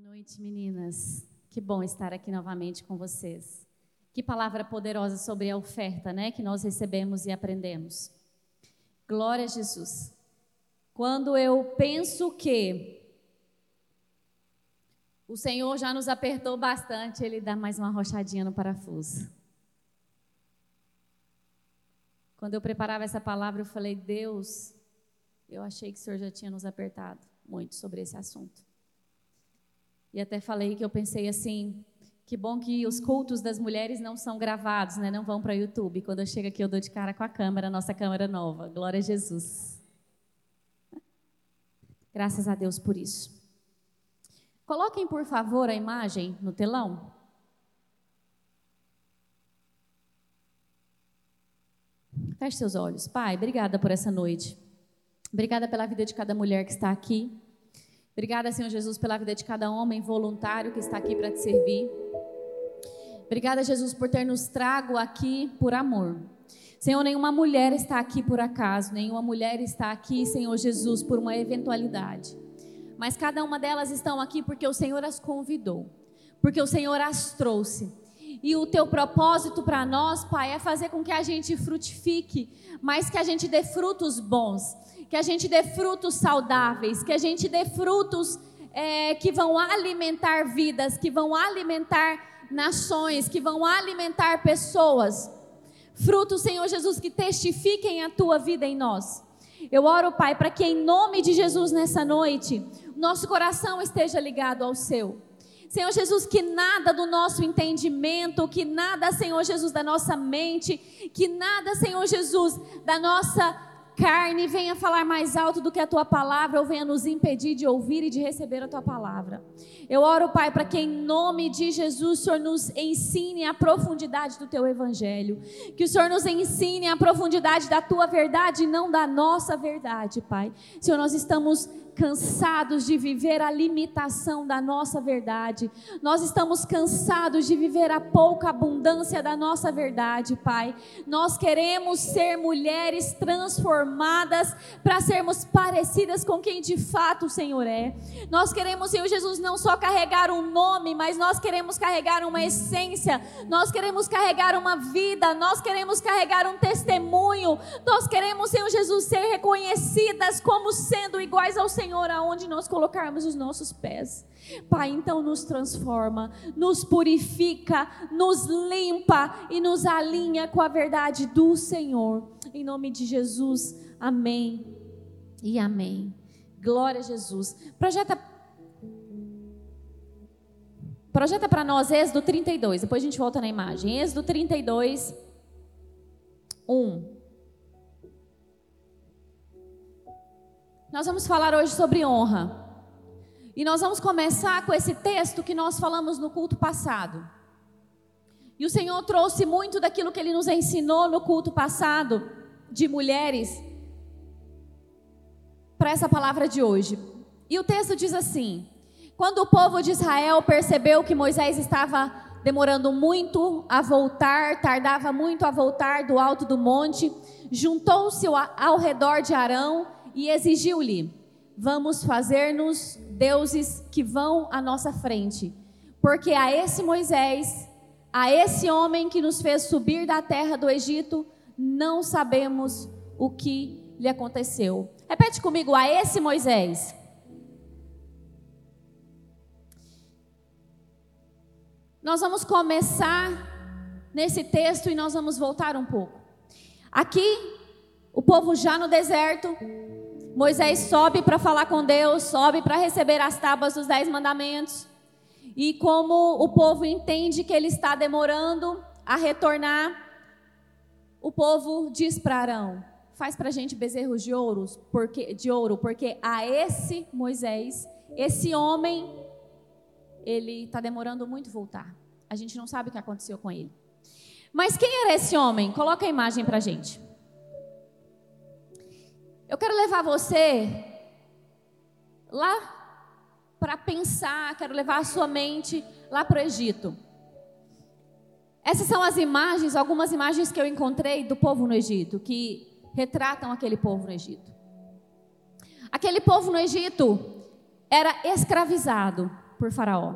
Boa noite, meninas. Que bom estar aqui novamente com vocês. Que palavra poderosa sobre a oferta, né, que nós recebemos e aprendemos. Glória a Jesus. Quando eu penso que o Senhor já nos apertou bastante, ele dá mais uma rochadinha no parafuso. Quando eu preparava essa palavra, eu falei: "Deus, eu achei que o Senhor já tinha nos apertado muito sobre esse assunto". E até falei que eu pensei assim, que bom que os cultos das mulheres não são gravados, né? Não vão para o YouTube. Quando eu chego aqui, eu dou de cara com a câmera, nossa câmera nova. Glória a Jesus. Graças a Deus por isso. Coloquem, por favor, a imagem no telão. Feche seus olhos. Pai, obrigada por essa noite. Obrigada pela vida de cada mulher que está aqui. Obrigada, Senhor Jesus, pela vida de cada homem voluntário que está aqui para te servir. Obrigada, Jesus, por ter nos trago aqui por amor. Senhor, nenhuma mulher está aqui por acaso, nenhuma mulher está aqui, Senhor Jesus, por uma eventualidade. Mas cada uma delas estão aqui porque o Senhor as convidou, porque o Senhor as trouxe. E o teu propósito para nós, Pai, é fazer com que a gente frutifique, mas que a gente dê frutos bons que a gente dê frutos saudáveis, que a gente dê frutos é, que vão alimentar vidas, que vão alimentar nações, que vão alimentar pessoas. Frutos, Senhor Jesus, que testifiquem a tua vida em nós. Eu oro, Pai, para que em nome de Jesus nessa noite, nosso coração esteja ligado ao seu. Senhor Jesus, que nada do nosso entendimento, que nada, Senhor Jesus, da nossa mente, que nada, Senhor Jesus, da nossa carne venha falar mais alto do que a tua palavra ou venha nos impedir de ouvir e de receber a tua palavra. Eu oro, Pai, para que em nome de Jesus o Senhor nos ensine a profundidade do teu evangelho, que o Senhor nos ensine a profundidade da tua verdade e não da nossa verdade, Pai. Senhor, nós estamos cansados de viver a limitação da nossa verdade. Nós estamos cansados de viver a pouca abundância da nossa verdade, Pai. Nós queremos ser mulheres transformadas para sermos parecidas com quem de fato o Senhor é. Nós queremos, Senhor Jesus, não só carregar um nome, mas nós queremos carregar uma essência. Nós queremos carregar uma vida, nós queremos carregar um testemunho. Nós queremos, Senhor Jesus, ser reconhecidas como sendo iguais ao Senhor Senhor, aonde nós colocarmos os nossos pés. Pai, então nos transforma, nos purifica, nos limpa e nos alinha com a verdade do Senhor. Em nome de Jesus, amém e amém. Glória a Jesus. Projeta Projeta para nós Êxodo 32, depois a gente volta na imagem. Êxodo 32, 1. Nós vamos falar hoje sobre honra. E nós vamos começar com esse texto que nós falamos no culto passado. E o Senhor trouxe muito daquilo que ele nos ensinou no culto passado, de mulheres, para essa palavra de hoje. E o texto diz assim: Quando o povo de Israel percebeu que Moisés estava demorando muito a voltar, tardava muito a voltar do alto do monte, juntou-se ao redor de Arão e exigiu-lhe: Vamos fazer-nos deuses que vão à nossa frente, porque a esse Moisés, a esse homem que nos fez subir da terra do Egito, não sabemos o que lhe aconteceu. Repete comigo: a esse Moisés. Nós vamos começar nesse texto e nós vamos voltar um pouco. Aqui, o povo já no deserto, Moisés sobe para falar com Deus, sobe para receber as tábuas dos dez mandamentos. E como o povo entende que ele está demorando a retornar, o povo diz para Arão: faz para a gente bezerros de ouro, porque, de ouro, porque a esse Moisés, esse homem, ele está demorando muito voltar. A gente não sabe o que aconteceu com ele. Mas quem era esse homem? Coloca a imagem para a gente. Eu quero levar você lá para pensar, quero levar a sua mente lá para o Egito. Essas são as imagens, algumas imagens que eu encontrei do povo no Egito, que retratam aquele povo no Egito. Aquele povo no Egito era escravizado por Faraó.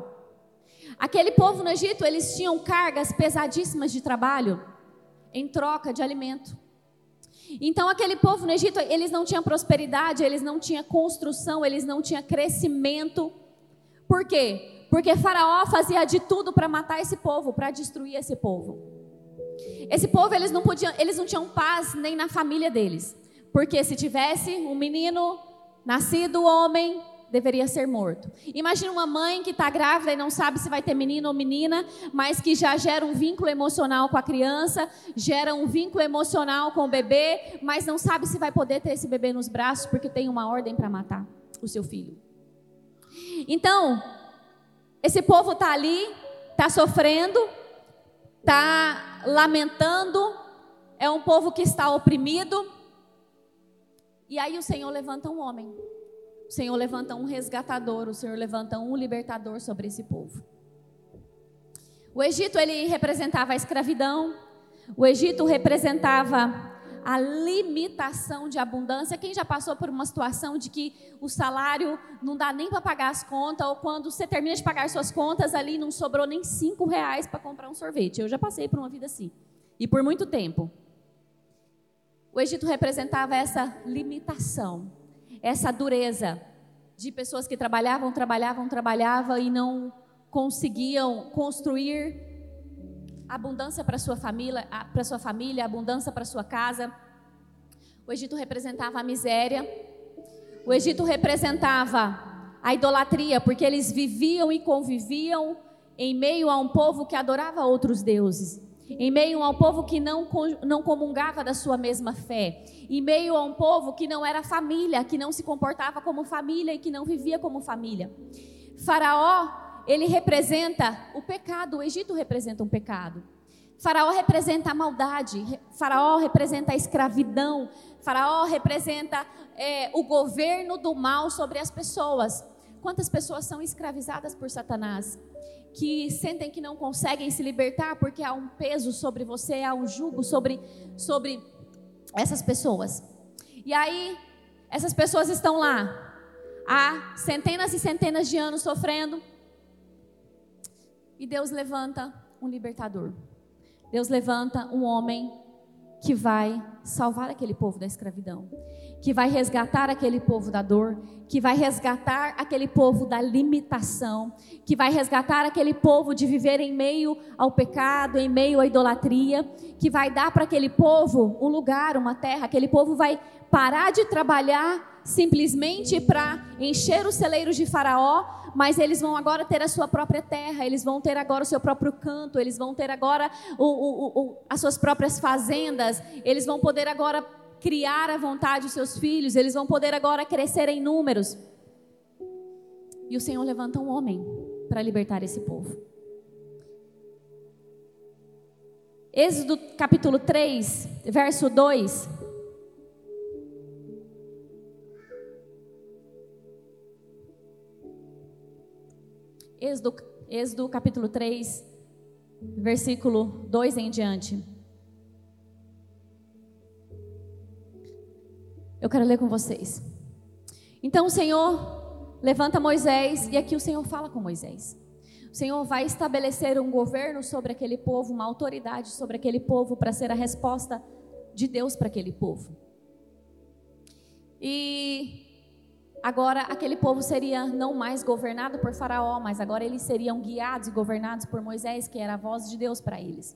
Aquele povo no Egito, eles tinham cargas pesadíssimas de trabalho em troca de alimento. Então, aquele povo no Egito, eles não tinham prosperidade, eles não tinham construção, eles não tinham crescimento. Por quê? Porque Faraó fazia de tudo para matar esse povo, para destruir esse povo. Esse povo, eles não podiam, eles não tinham paz nem na família deles. Porque se tivesse um menino nascido homem, deveria ser morto. Imagina uma mãe que está grávida e não sabe se vai ter menino ou menina, mas que já gera um vínculo emocional com a criança, gera um vínculo emocional com o bebê, mas não sabe se vai poder ter esse bebê nos braços porque tem uma ordem para matar o seu filho. Então, esse povo está ali, está sofrendo, está lamentando, é um povo que está oprimido. E aí o Senhor levanta um homem o Senhor levanta um resgatador, o Senhor levanta um libertador sobre esse povo. O Egito ele representava a escravidão, o Egito representava a limitação de abundância. Quem já passou por uma situação de que o salário não dá nem para pagar as contas, ou quando você termina de pagar suas contas, ali não sobrou nem cinco reais para comprar um sorvete. Eu já passei por uma vida assim. E por muito tempo. O Egito representava essa limitação essa dureza de pessoas que trabalhavam, trabalhavam, trabalhavam e não conseguiam construir abundância para sua família, para sua família, abundância para sua casa. O Egito representava a miséria. O Egito representava a idolatria, porque eles viviam e conviviam em meio a um povo que adorava outros deuses em meio a um povo que não, não comungava da sua mesma fé, em meio a um povo que não era família, que não se comportava como família e que não vivia como família. Faraó, ele representa o pecado, o Egito representa um pecado. Faraó representa a maldade, Faraó representa a escravidão, Faraó representa é, o governo do mal sobre as pessoas. Quantas pessoas são escravizadas por Satanás? Que sentem que não conseguem se libertar porque há um peso sobre você, há um jugo sobre, sobre essas pessoas. E aí, essas pessoas estão lá, há centenas e centenas de anos sofrendo, e Deus levanta um libertador. Deus levanta um homem que vai salvar aquele povo da escravidão que vai resgatar aquele povo da dor, que vai resgatar aquele povo da limitação, que vai resgatar aquele povo de viver em meio ao pecado, em meio à idolatria, que vai dar para aquele povo um lugar, uma terra, aquele povo vai parar de trabalhar simplesmente para encher os celeiros de Faraó, mas eles vão agora ter a sua própria terra, eles vão ter agora o seu próprio canto, eles vão ter agora o, o, o, as suas próprias fazendas, eles vão poder agora criar à vontade os seus filhos, eles vão poder agora crescer em números. E o Senhor levanta um homem para libertar esse povo. Êxodo capítulo 3, verso 2. Êxodo, Êxodo capítulo 3, versículo 2 em diante. Eu quero ler com vocês. Então o Senhor levanta Moisés e aqui o Senhor fala com Moisés. O Senhor vai estabelecer um governo sobre aquele povo, uma autoridade sobre aquele povo para ser a resposta de Deus para aquele povo. E agora aquele povo seria não mais governado por Faraó, mas agora eles seriam guiados e governados por Moisés, que era a voz de Deus para eles.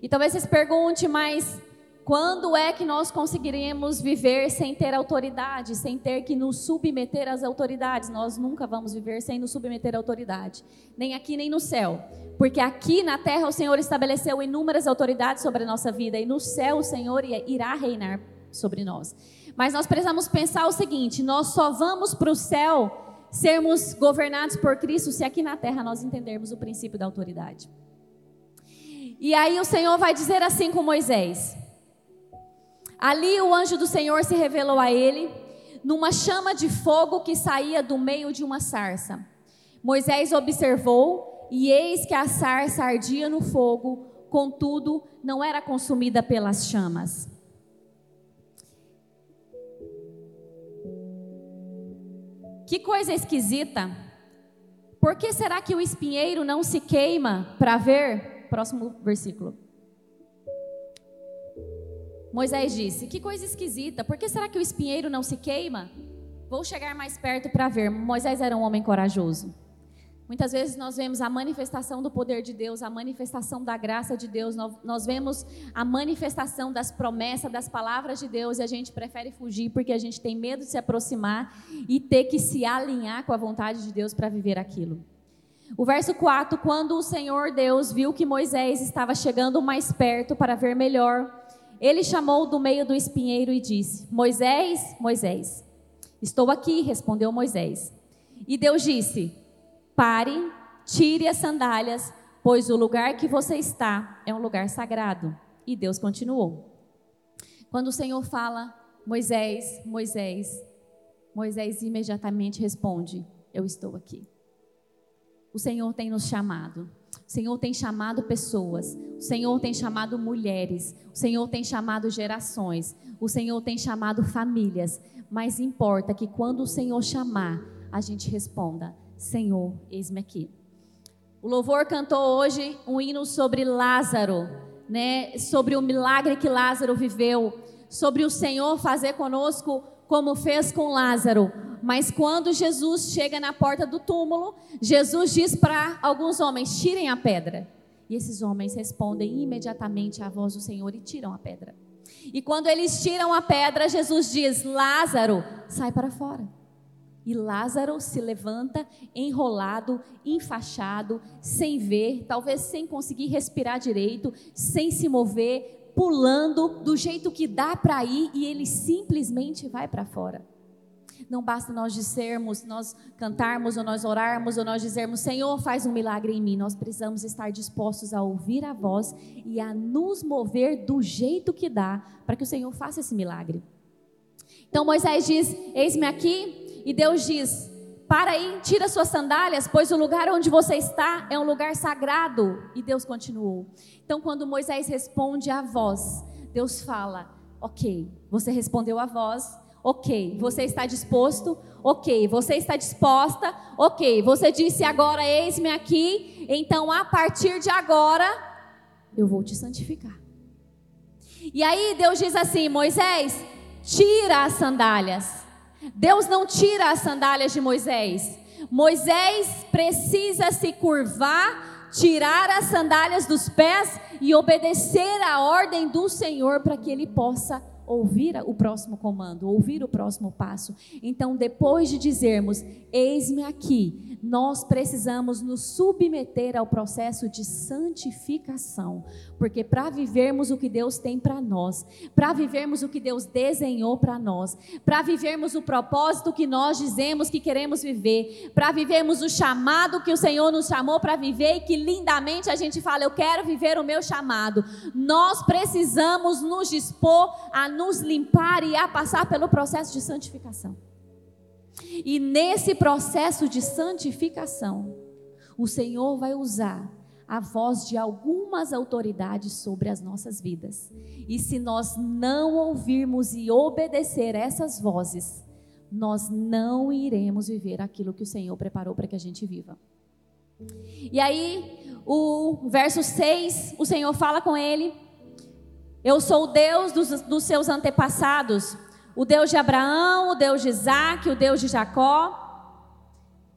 E talvez você se pergunte, mas quando é que nós conseguiremos viver sem ter autoridade, sem ter que nos submeter às autoridades? Nós nunca vamos viver sem nos submeter à autoridade, nem aqui nem no céu. Porque aqui na terra o Senhor estabeleceu inúmeras autoridades sobre a nossa vida, e no céu o Senhor irá reinar sobre nós. Mas nós precisamos pensar o seguinte: nós só vamos para o céu sermos governados por Cristo se aqui na terra nós entendermos o princípio da autoridade. E aí o Senhor vai dizer assim com Moisés: Ali o anjo do Senhor se revelou a ele, numa chama de fogo que saía do meio de uma sarça. Moisés observou, e eis que a sarça ardia no fogo, contudo, não era consumida pelas chamas. Que coisa esquisita. Por que será que o espinheiro não se queima para ver? Próximo versículo. Moisés disse: Que coisa esquisita. Por que será que o espinheiro não se queima? Vou chegar mais perto para ver. Moisés era um homem corajoso. Muitas vezes nós vemos a manifestação do poder de Deus, a manifestação da graça de Deus, nós vemos a manifestação das promessas, das palavras de Deus e a gente prefere fugir porque a gente tem medo de se aproximar e ter que se alinhar com a vontade de Deus para viver aquilo. O verso 4: Quando o Senhor Deus viu que Moisés estava chegando mais perto para ver melhor, ele chamou do meio do espinheiro e disse: Moisés, Moisés. Estou aqui, respondeu Moisés. E Deus disse: Pare, tire as sandálias, pois o lugar que você está é um lugar sagrado. E Deus continuou. Quando o Senhor fala, Moisés, Moisés, Moisés imediatamente responde: Eu estou aqui. O Senhor tem nos chamado. O Senhor tem chamado pessoas. O Senhor tem chamado mulheres. O Senhor tem chamado gerações. O Senhor tem chamado famílias. Mas importa que quando o Senhor chamar, a gente responda: Senhor, eis-me aqui. O louvor cantou hoje um hino sobre Lázaro, né? Sobre o milagre que Lázaro viveu, sobre o Senhor fazer conosco como fez com Lázaro. Mas quando Jesus chega na porta do túmulo, Jesus diz para alguns homens: tirem a pedra. E esses homens respondem imediatamente à voz do Senhor e tiram a pedra. E quando eles tiram a pedra, Jesus diz: Lázaro, sai para fora. E Lázaro se levanta enrolado, enfaixado, sem ver, talvez sem conseguir respirar direito, sem se mover, pulando do jeito que dá para ir e ele simplesmente vai para fora. Não basta nós dissermos, nós cantarmos ou nós orarmos ou nós dizermos, Senhor, faz um milagre em mim. Nós precisamos estar dispostos a ouvir a voz e a nos mover do jeito que dá para que o Senhor faça esse milagre. Então Moisés diz: Eis-me aqui, e Deus diz: Para aí, tira suas sandálias, pois o lugar onde você está é um lugar sagrado. E Deus continuou. Então, quando Moisés responde à voz, Deus fala: Ok, você respondeu à voz. Ok, você está disposto? Ok, você está disposta? Ok, você disse agora, eis-me aqui. Então, a partir de agora, eu vou te santificar. E aí Deus diz assim: Moisés, tira as sandálias. Deus não tira as sandálias de Moisés. Moisés precisa se curvar, tirar as sandálias dos pés e obedecer a ordem do Senhor para que ele possa ouvir o próximo comando, ouvir o próximo passo. Então, depois de dizermos: Eis-me aqui, nós precisamos nos submeter ao processo de santificação, porque para vivermos o que Deus tem para nós, para vivermos o que Deus desenhou para nós, para vivermos o propósito que nós dizemos que queremos viver, para vivermos o chamado que o Senhor nos chamou para viver e que lindamente a gente fala: Eu quero viver o meu chamado. Nós precisamos nos dispor a nos limpar e a passar pelo processo de santificação. E nesse processo de santificação, o Senhor vai usar a voz de algumas autoridades sobre as nossas vidas. E se nós não ouvirmos e obedecer essas vozes, nós não iremos viver aquilo que o Senhor preparou para que a gente viva. E aí, o verso 6, o Senhor fala com ele: Eu sou o Deus dos, dos seus antepassados, o Deus de Abraão, o Deus de Isaac, o Deus de Jacó.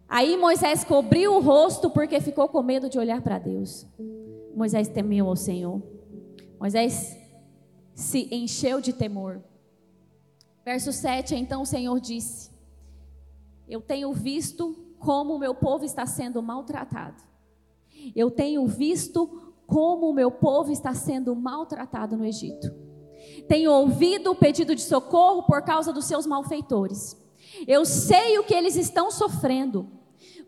Aí Moisés cobriu o rosto porque ficou com medo de olhar para Deus. Moisés temeu ao Senhor. Moisés se encheu de temor. Verso 7: Então o Senhor disse: Eu tenho visto como o meu povo está sendo maltratado. Eu tenho visto como o meu povo está sendo maltratado no Egito. Tenho ouvido o pedido de socorro por causa dos seus malfeitores. Eu sei o que eles estão sofrendo.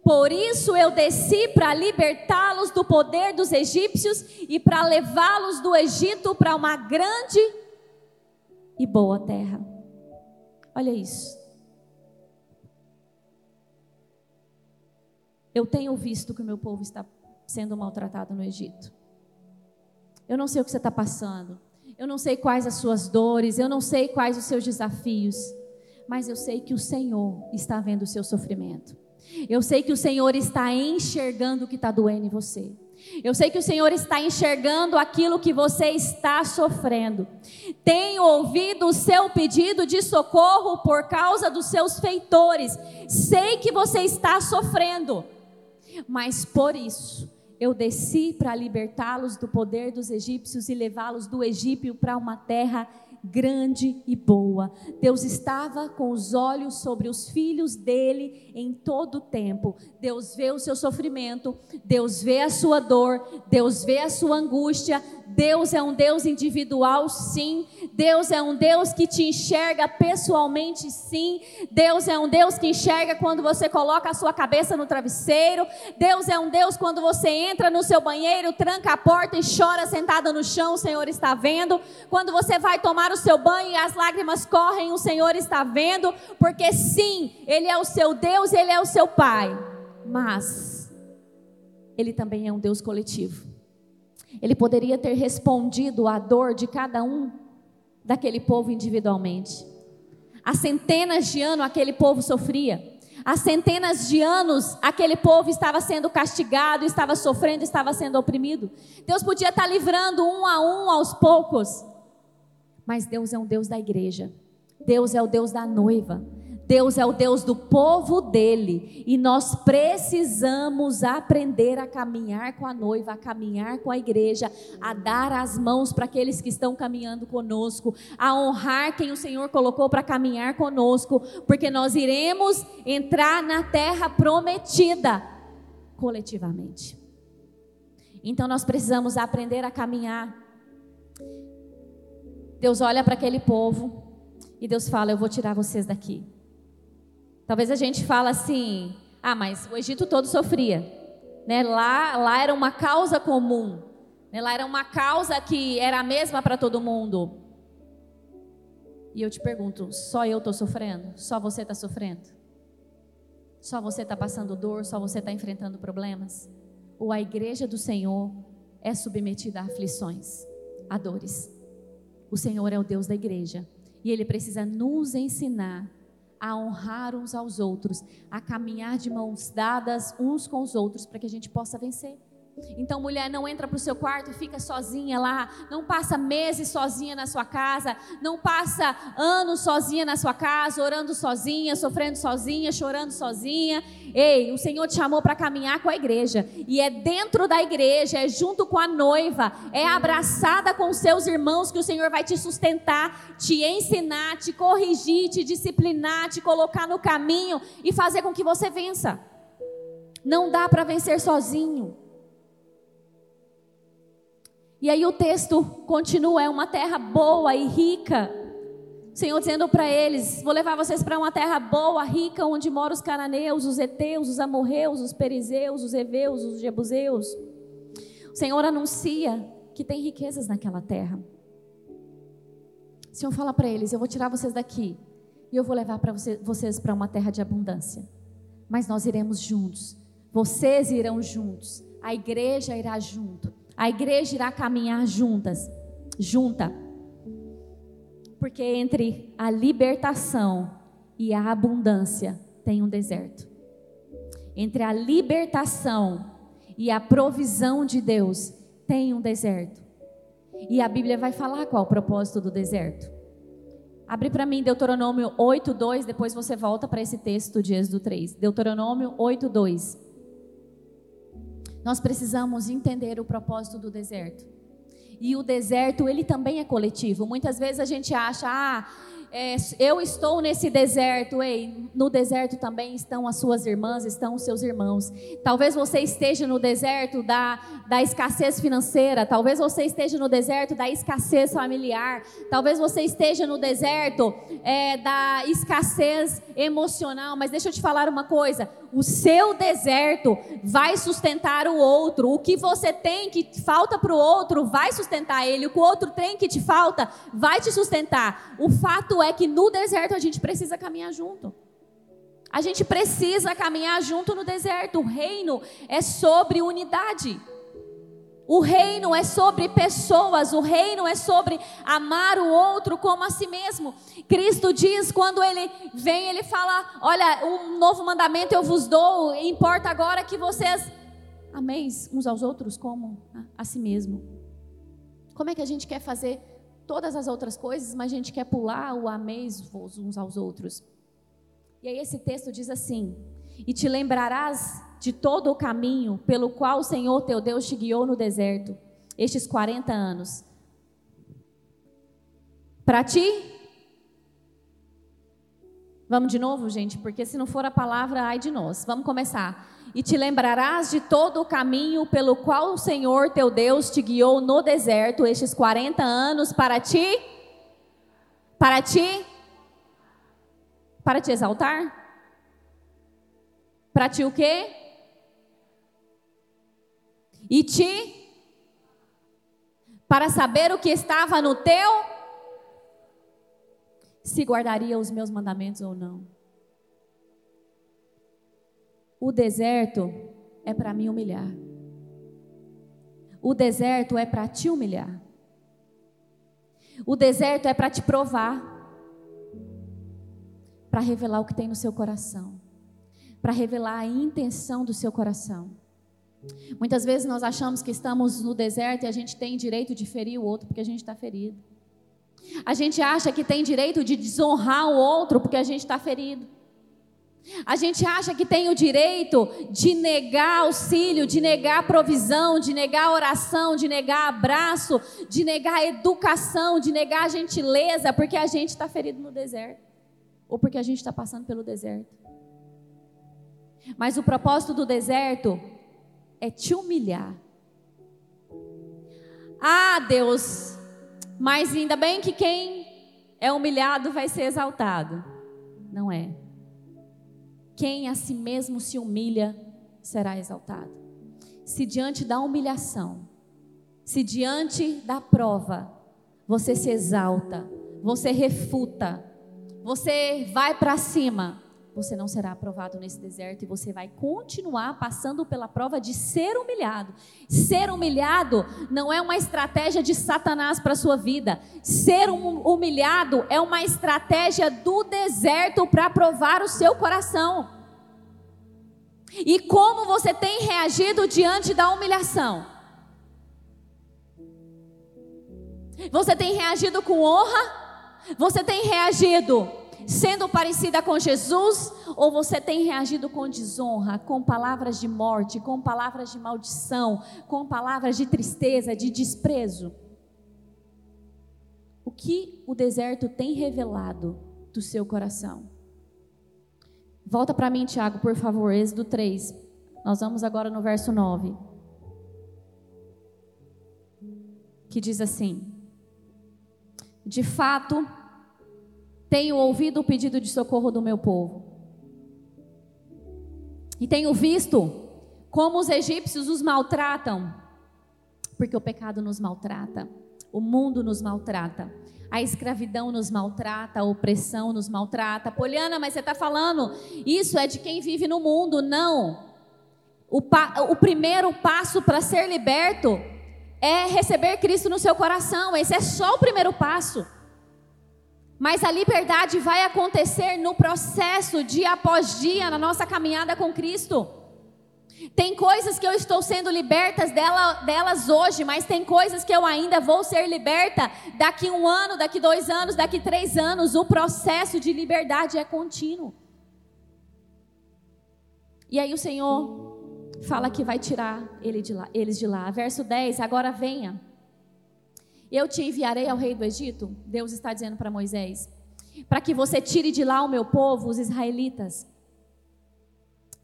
Por isso eu desci para libertá-los do poder dos egípcios e para levá-los do Egito para uma grande e boa terra. Olha isso. Eu tenho visto que o meu povo está sendo maltratado no Egito. Eu não sei o que você está passando. Eu não sei quais as suas dores. Eu não sei quais os seus desafios. mas eu sei que o Senhor está vendo o seu sofrimento. Eu sei que o Senhor está enxergando o que está doendo em você. Eu sei que o Senhor está enxergando aquilo que você está sofrendo. Tenho ouvido o seu pedido de socorro por causa dos seus feitores. Sei que você está sofrendo, mas por isso eu desci para libertá-los do poder dos egípcios e levá-los do Egito para uma terra grande e boa. Deus estava com os olhos sobre os filhos dele em todo o tempo. Deus vê o seu sofrimento, Deus vê a sua dor, Deus vê a sua angústia. Deus é um Deus individual, sim. Deus é um Deus que te enxerga pessoalmente, sim. Deus é um Deus que enxerga quando você coloca a sua cabeça no travesseiro. Deus é um Deus quando você entra no seu banheiro, tranca a porta e chora sentada no chão, o Senhor está vendo. Quando você vai tomar o seu banho e as lágrimas correm, o Senhor está vendo, porque sim, Ele é o seu Deus, Ele é o seu Pai. Mas Ele também é um Deus coletivo. Ele poderia ter respondido à dor de cada um daquele povo individualmente. Há centenas de anos aquele povo sofria. Há centenas de anos aquele povo estava sendo castigado, estava sofrendo, estava sendo oprimido. Deus podia estar livrando um a um aos poucos. Mas Deus é um Deus da igreja. Deus é o Deus da noiva. Deus é o Deus do povo dele e nós precisamos aprender a caminhar com a noiva, a caminhar com a igreja, a dar as mãos para aqueles que estão caminhando conosco, a honrar quem o Senhor colocou para caminhar conosco, porque nós iremos entrar na terra prometida coletivamente. Então nós precisamos aprender a caminhar. Deus olha para aquele povo e Deus fala: Eu vou tirar vocês daqui. Talvez a gente fala assim: ah, mas o Egito todo sofria. Né? Lá, lá era uma causa comum. Né? Lá era uma causa que era a mesma para todo mundo. E eu te pergunto: só eu estou sofrendo? Só você está sofrendo? Só você está passando dor? Só você está enfrentando problemas? Ou a igreja do Senhor é submetida a aflições, a dores? O Senhor é o Deus da igreja e Ele precisa nos ensinar a honrar uns aos outros, a caminhar de mãos dadas uns com os outros para que a gente possa vencer. Então, mulher, não entra para o seu quarto e fica sozinha lá. Não passa meses sozinha na sua casa. Não passa anos sozinha na sua casa, orando sozinha, sofrendo sozinha, chorando sozinha. Ei, o Senhor te chamou para caminhar com a igreja. E é dentro da igreja, é junto com a noiva, é abraçada com seus irmãos que o Senhor vai te sustentar, te ensinar, te corrigir, te disciplinar, te colocar no caminho e fazer com que você vença. Não dá para vencer sozinho. E aí o texto continua: é uma terra boa e rica. O Senhor dizendo para eles: Vou levar vocês para uma terra boa, rica, onde moram os cananeus, os heteus, os amorreus, os perizeus, os heveus, os jebuseus. O Senhor anuncia que tem riquezas naquela terra. O Senhor fala para eles: Eu vou tirar vocês daqui e eu vou levar para você, vocês para uma terra de abundância. Mas nós iremos juntos. Vocês irão juntos. A igreja irá junto a igreja irá caminhar juntas, junta. Porque entre a libertação e a abundância tem um deserto. Entre a libertação e a provisão de Deus tem um deserto. E a Bíblia vai falar qual é o propósito do deserto. Abre para mim Deuteronômio 8:2, depois você volta para esse texto de Êxodo 3. Deuteronômio 8:2. Nós precisamos entender o propósito do deserto. E o deserto, ele também é coletivo. Muitas vezes a gente acha, ah, é, eu estou nesse deserto, ei, no deserto também estão as suas irmãs, estão os seus irmãos. Talvez você esteja no deserto da, da escassez financeira, talvez você esteja no deserto da escassez familiar, talvez você esteja no deserto é, da escassez emocional, mas deixa eu te falar uma coisa: o seu deserto vai sustentar o outro, o que você tem que falta para o outro vai sustentar ele, o que o outro tem que te falta vai te sustentar. O fato é que no deserto a gente precisa caminhar junto. A gente precisa caminhar junto no deserto. O reino é sobre unidade. O reino é sobre pessoas, o reino é sobre amar o outro como a si mesmo. Cristo diz, quando ele vem, ele fala: Olha, um novo mandamento eu vos dou, importa agora que vocês ameis uns aos outros como a, si mesmo. Como é que a gente quer fazer todas as outras coisas, mas a gente quer pular o ameis uns aos outros? E aí esse texto diz assim: E te lembrarás de todo o caminho pelo qual o Senhor teu Deus te guiou no deserto, estes 40 anos. Para ti? Vamos de novo, gente, porque se não for a palavra, ai de nós. Vamos começar. E te lembrarás de todo o caminho pelo qual o Senhor teu Deus te guiou no deserto estes 40 anos para ti? Para ti? Para te exaltar? Para ti o quê? E te para saber o que estava no teu se guardaria os meus mandamentos ou não. O deserto é para me humilhar. O deserto é para te humilhar. O deserto é para te provar. Para revelar o que tem no seu coração. Para revelar a intenção do seu coração. Muitas vezes nós achamos que estamos no deserto e a gente tem direito de ferir o outro porque a gente está ferido. A gente acha que tem direito de desonrar o outro porque a gente está ferido. A gente acha que tem o direito de negar auxílio, de negar provisão, de negar oração, de negar abraço, de negar educação, de negar gentileza, porque a gente está ferido no deserto, ou porque a gente está passando pelo deserto. Mas o propósito do deserto é te humilhar. Ah, Deus, mas ainda bem que quem é humilhado vai ser exaltado. Não é. Quem a si mesmo se humilha será exaltado. Se diante da humilhação, se diante da prova, você se exalta, você refuta, você vai para cima, você não será aprovado nesse deserto e você vai continuar passando pela prova de ser humilhado. Ser humilhado não é uma estratégia de Satanás para a sua vida. Ser humilhado é uma estratégia do deserto para provar o seu coração. E como você tem reagido diante da humilhação? Você tem reagido com honra? Você tem reagido sendo parecida com Jesus, ou você tem reagido com desonra, com palavras de morte, com palavras de maldição, com palavras de tristeza, de desprezo? O que o deserto tem revelado do seu coração? Volta para mim, Tiago, por favor, Êxodo 3. Nós vamos agora no verso 9. Que diz assim: De fato, tenho ouvido o pedido de socorro do meu povo. E tenho visto como os egípcios os maltratam, porque o pecado nos maltrata, o mundo nos maltrata, a escravidão nos maltrata, a opressão nos maltrata. Poliana, mas você está falando, isso é de quem vive no mundo. Não. O, o primeiro passo para ser liberto é receber Cristo no seu coração. Esse é só o primeiro passo. Mas a liberdade vai acontecer no processo, dia após dia, na nossa caminhada com Cristo. Tem coisas que eu estou sendo libertas dela, delas hoje, mas tem coisas que eu ainda vou ser liberta daqui um ano, daqui dois anos, daqui três anos. O processo de liberdade é contínuo. E aí o Senhor fala que vai tirar ele de lá, eles de lá. Verso 10: Agora venha eu te enviarei ao rei do Egito, Deus está dizendo para Moisés, para que você tire de lá o meu povo, os israelitas.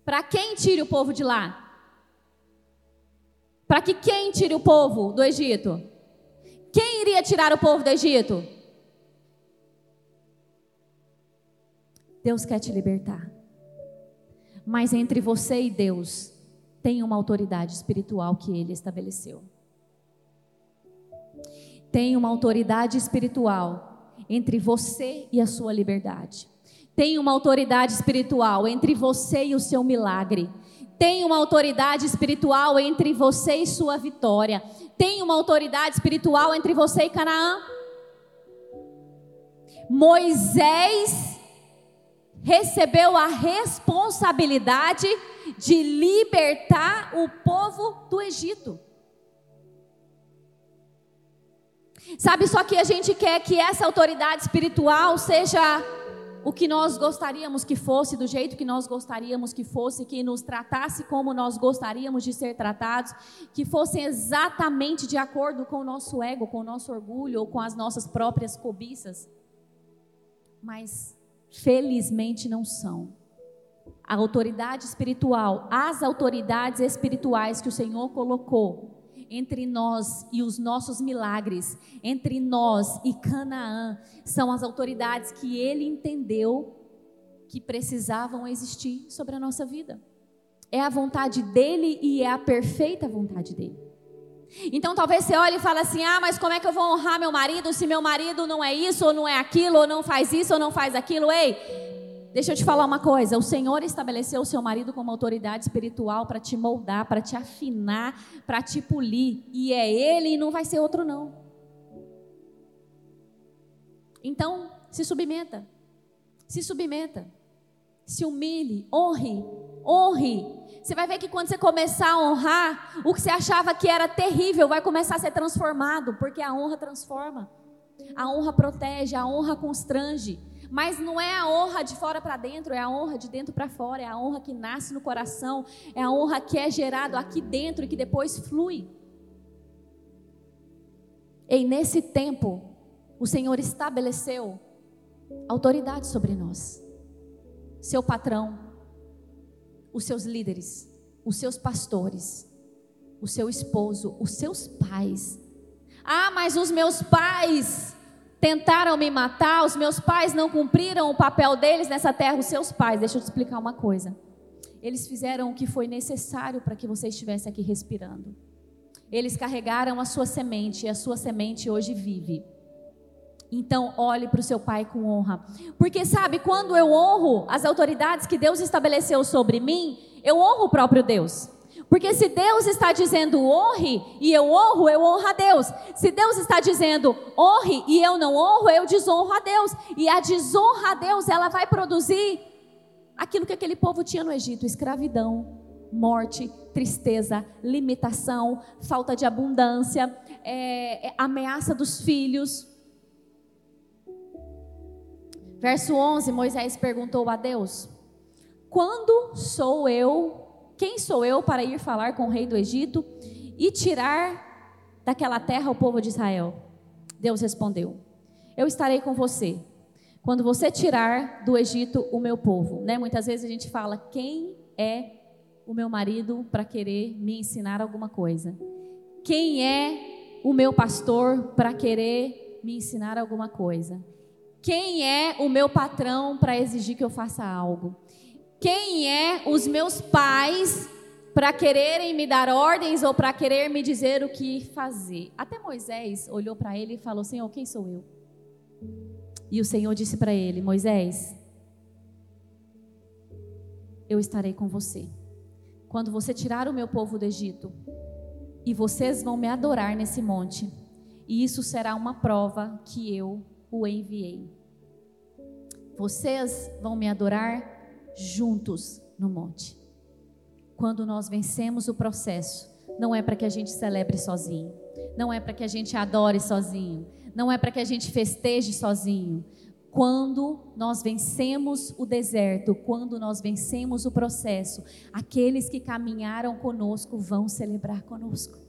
Para quem tire o povo de lá? Para que quem tire o povo do Egito? Quem iria tirar o povo do Egito? Deus quer te libertar. Mas entre você e Deus tem uma autoridade espiritual que ele estabeleceu tem uma autoridade espiritual entre você e a sua liberdade. Tem uma autoridade espiritual entre você e o seu milagre. Tem uma autoridade espiritual entre você e sua vitória. Tem uma autoridade espiritual entre você e Canaã. Moisés recebeu a responsabilidade de libertar o povo do Egito. Sabe, só que a gente quer que essa autoridade espiritual seja o que nós gostaríamos que fosse, do jeito que nós gostaríamos que fosse, que nos tratasse como nós gostaríamos de ser tratados, que fossem exatamente de acordo com o nosso ego, com o nosso orgulho ou com as nossas próprias cobiças. Mas, felizmente, não são. A autoridade espiritual, as autoridades espirituais que o Senhor colocou entre nós e os nossos milagres, entre nós e Canaã, são as autoridades que ele entendeu que precisavam existir sobre a nossa vida. É a vontade dele e é a perfeita vontade dele. Então talvez você olhe e fale assim: ah, mas como é que eu vou honrar meu marido se meu marido não é isso, ou não é aquilo, ou não faz isso, ou não faz aquilo? Ei, Deixa eu te falar uma coisa: o Senhor estabeleceu o seu marido como autoridade espiritual para te moldar, para te afinar, para te polir. E é ele e não vai ser outro, não. Então, se submeta. Se submeta. Se humilhe. Honre. Honre. Você vai ver que quando você começar a honrar, o que você achava que era terrível vai começar a ser transformado, porque a honra transforma. A honra protege, a honra constrange. Mas não é a honra de fora para dentro, é a honra de dentro para fora, é a honra que nasce no coração, é a honra que é gerado aqui dentro e que depois flui. E nesse tempo, o Senhor estabeleceu autoridade sobre nós. Seu patrão, os seus líderes, os seus pastores, o seu esposo, os seus pais. Ah, mas os meus pais tentaram me matar, os meus pais não cumpriram o papel deles nessa terra, os seus pais. Deixa eu te explicar uma coisa. Eles fizeram o que foi necessário para que você estivesse aqui respirando. Eles carregaram a sua semente e a sua semente hoje vive. Então, olhe para o seu pai com honra. Porque, sabe, quando eu honro as autoridades que Deus estabeleceu sobre mim, eu honro o próprio Deus. Porque se Deus está dizendo honre e eu honro, eu honro a Deus. Se Deus está dizendo honre e eu não honro, eu desonro a Deus. E a desonra a Deus, ela vai produzir aquilo que aquele povo tinha no Egito: escravidão, morte, tristeza, limitação, falta de abundância, é, é, ameaça dos filhos. Verso 11: Moisés perguntou a Deus: Quando sou eu quem sou eu para ir falar com o rei do Egito e tirar daquela terra o povo de Israel? Deus respondeu: Eu estarei com você quando você tirar do Egito o meu povo. Né? Muitas vezes a gente fala: Quem é o meu marido para querer me ensinar alguma coisa? Quem é o meu pastor para querer me ensinar alguma coisa? Quem é o meu patrão para exigir que eu faça algo? Quem é os meus pais para quererem me dar ordens ou para querer me dizer o que fazer? Até Moisés olhou para ele e falou: Senhor, quem sou eu? E o Senhor disse para ele: Moisés, eu estarei com você. Quando você tirar o meu povo do Egito, e vocês vão me adorar nesse monte, e isso será uma prova que eu o enviei. Vocês vão me adorar juntos no monte. Quando nós vencemos o processo, não é para que a gente celebre sozinho, não é para que a gente adore sozinho, não é para que a gente festeje sozinho. Quando nós vencemos o deserto, quando nós vencemos o processo, aqueles que caminharam conosco vão celebrar conosco